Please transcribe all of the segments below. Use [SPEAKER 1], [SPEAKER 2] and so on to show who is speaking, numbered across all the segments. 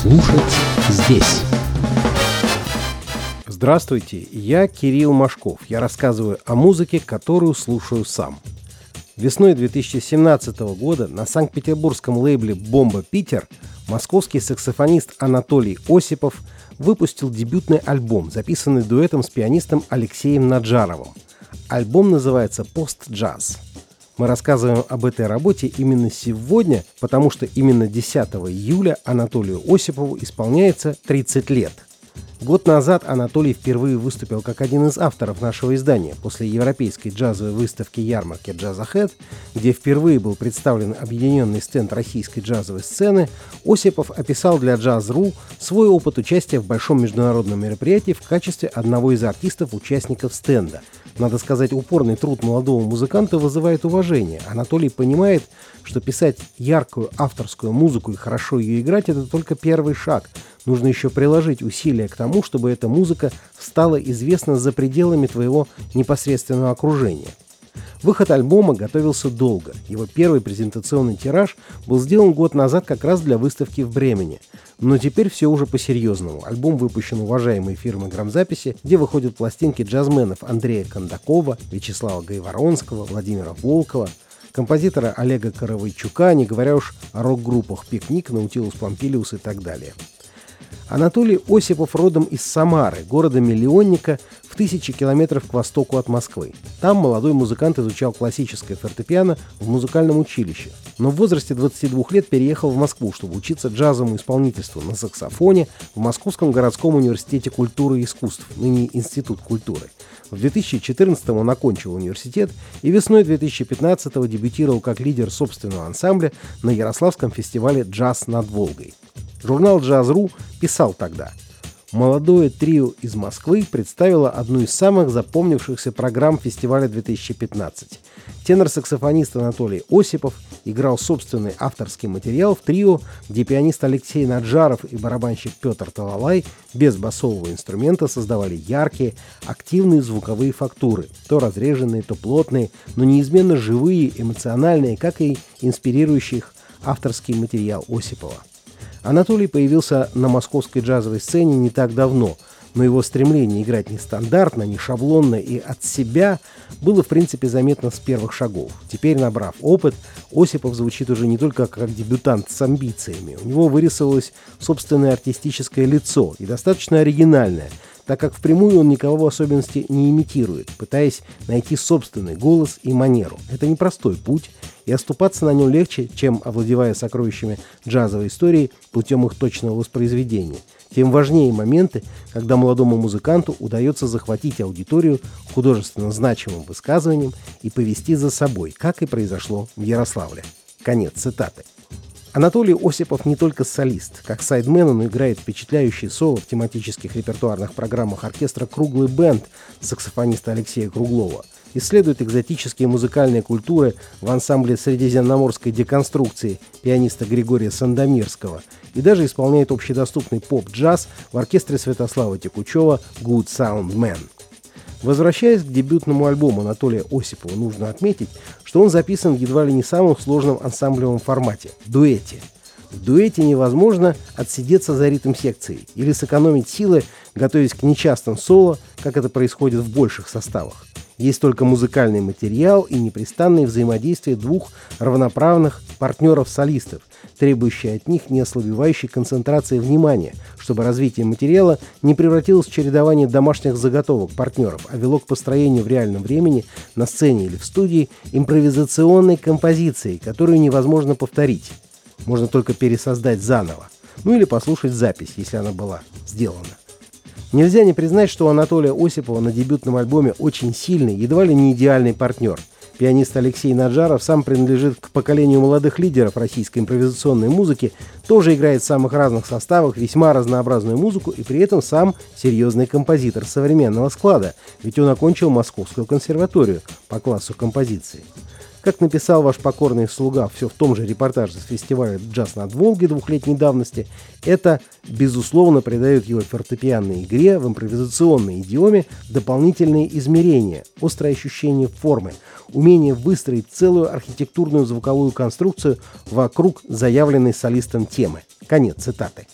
[SPEAKER 1] Слушать здесь.
[SPEAKER 2] Здравствуйте, я Кирилл Машков. Я рассказываю о музыке, которую слушаю сам. Весной 2017 года на санкт-петербургском лейбле «Бомба Питер» московский саксофонист Анатолий Осипов выпустил дебютный альбом, записанный дуэтом с пианистом Алексеем Наджаровым. Альбом называется «Пост-джаз». Мы рассказываем об этой работе именно сегодня, потому что именно 10 июля Анатолию Осипову исполняется 30 лет. Год назад Анатолий впервые выступил как один из авторов нашего издания после европейской джазовой выставки ярмарки «Джазахед», где впервые был представлен объединенный стенд российской джазовой сцены, Осипов описал для Джаз.ру свой опыт участия в большом международном мероприятии в качестве одного из артистов-участников стенда – надо сказать, упорный труд молодого музыканта вызывает уважение. Анатолий понимает, что писать яркую авторскую музыку и хорошо ее играть – это только первый шаг. Нужно еще приложить усилия к тому, чтобы эта музыка стала известна за пределами твоего непосредственного окружения. Выход альбома готовился долго. Его первый презентационный тираж был сделан год назад как раз для выставки в Бремени. Но теперь все уже по-серьезному. Альбом выпущен уважаемой фирмой грамзаписи, где выходят пластинки джазменов Андрея Кондакова, Вячеслава Гайворонского, Владимира Волкова, композитора Олега Коровойчука, не говоря уж о рок-группах «Пикник», «Наутилус Помпилиус» и так далее. Анатолий Осипов родом из Самары, города-миллионника в тысячи километров к востоку от Москвы. Там молодой музыкант изучал классическое фортепиано в музыкальном училище, но в возрасте 22 лет переехал в Москву, чтобы учиться джазовому исполнительству на саксофоне в Московском городском университете культуры и искусств, ныне Институт культуры. В 2014 он окончил университет и весной 2015 дебютировал как лидер собственного ансамбля на Ярославском фестивале «Джаз над Волгой». Журнал «Джаз.ру» писал тогда «Молодое трио из Москвы представило одну из самых запомнившихся программ фестиваля 2015. Тенор-саксофонист Анатолий Осипов играл собственный авторский материал в трио, где пианист Алексей Наджаров и барабанщик Петр Талалай без басового инструмента создавали яркие, активные звуковые фактуры, то разреженные, то плотные, но неизменно живые, эмоциональные, как и инспирирующий их авторский материал Осипова. Анатолий появился на московской джазовой сцене не так давно, но его стремление играть нестандартно, не шаблонно и от себя было в принципе заметно с первых шагов. Теперь, набрав опыт, Осипов звучит уже не только как дебютант с амбициями. У него вырисовалось собственное артистическое лицо и достаточно оригинальное – так как впрямую он никого в особенности не имитирует, пытаясь найти собственный голос и манеру. Это непростой путь, и оступаться на нем легче, чем овладевая сокровищами джазовой истории путем их точного воспроизведения. Тем важнее моменты, когда молодому музыканту удается захватить аудиторию художественно значимым высказыванием и повести за собой, как и произошло в Ярославле. Конец цитаты. Анатолий Осипов не только солист. Как сайдмен он играет впечатляющие соло в тематических репертуарных программах оркестра «Круглый бенд» саксофониста Алексея Круглова. Исследует экзотические музыкальные культуры в ансамбле средиземноморской деконструкции пианиста Григория Сандомирского и даже исполняет общедоступный поп-джаз в оркестре Святослава Текучева «Good Sound Man». Возвращаясь к дебютному альбому Анатолия Осипова, нужно отметить, что он записан едва ли не самым сложном ансамблевом формате – дуэте. В дуэте невозможно отсидеться за ритм секции или сэкономить силы, готовясь к нечастым соло, как это происходит в больших составах. Есть только музыкальный материал и непрестанное взаимодействие двух равноправных партнеров-солистов, требующие от них неослабевающей концентрации внимания, чтобы развитие материала не превратилось в чередование домашних заготовок партнеров, а вело к построению в реальном времени на сцене или в студии импровизационной композиции, которую невозможно повторить. Можно только пересоздать заново. Ну или послушать запись, если она была сделана. Нельзя не признать, что у Анатолия Осипова на дебютном альбоме очень сильный, едва ли не идеальный партнер. Пианист Алексей Наджаров сам принадлежит к поколению молодых лидеров российской импровизационной музыки, тоже играет в самых разных составах весьма разнообразную музыку и при этом сам серьезный композитор современного склада, ведь он окончил Московскую консерваторию по классу композиции. Как написал ваш покорный слуга все в том же репортаже с фестиваля «Джаз над Волги» двухлетней давности, это, безусловно, придает его фортепианной игре в импровизационной идиоме дополнительные измерения, острое ощущение формы, умение выстроить целую архитектурную звуковую конструкцию вокруг заявленной солистом темы. Конец цитаты.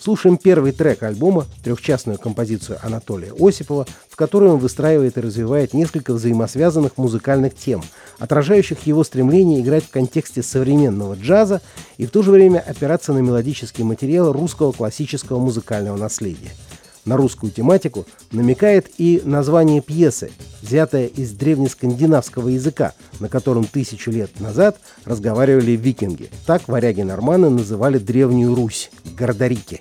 [SPEAKER 2] Слушаем первый трек альбома, трехчастную композицию Анатолия Осипова, в которой он выстраивает и развивает несколько взаимосвязанных музыкальных тем, отражающих его стремление играть в контексте современного джаза и в то же время опираться на мелодический материал русского классического музыкального наследия – на русскую тематику намекает и название пьесы, взятое из древнескандинавского языка, на котором тысячу лет назад разговаривали викинги. Так варяги-норманы называли Древнюю Русь – Гордорики.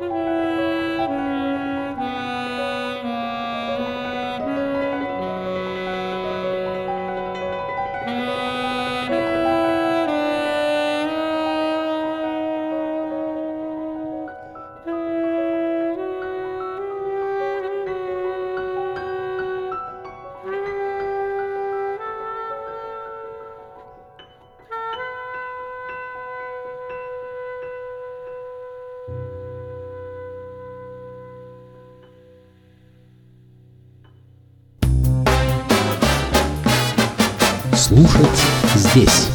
[SPEAKER 2] Mm-hmm.
[SPEAKER 1] Слушать здесь.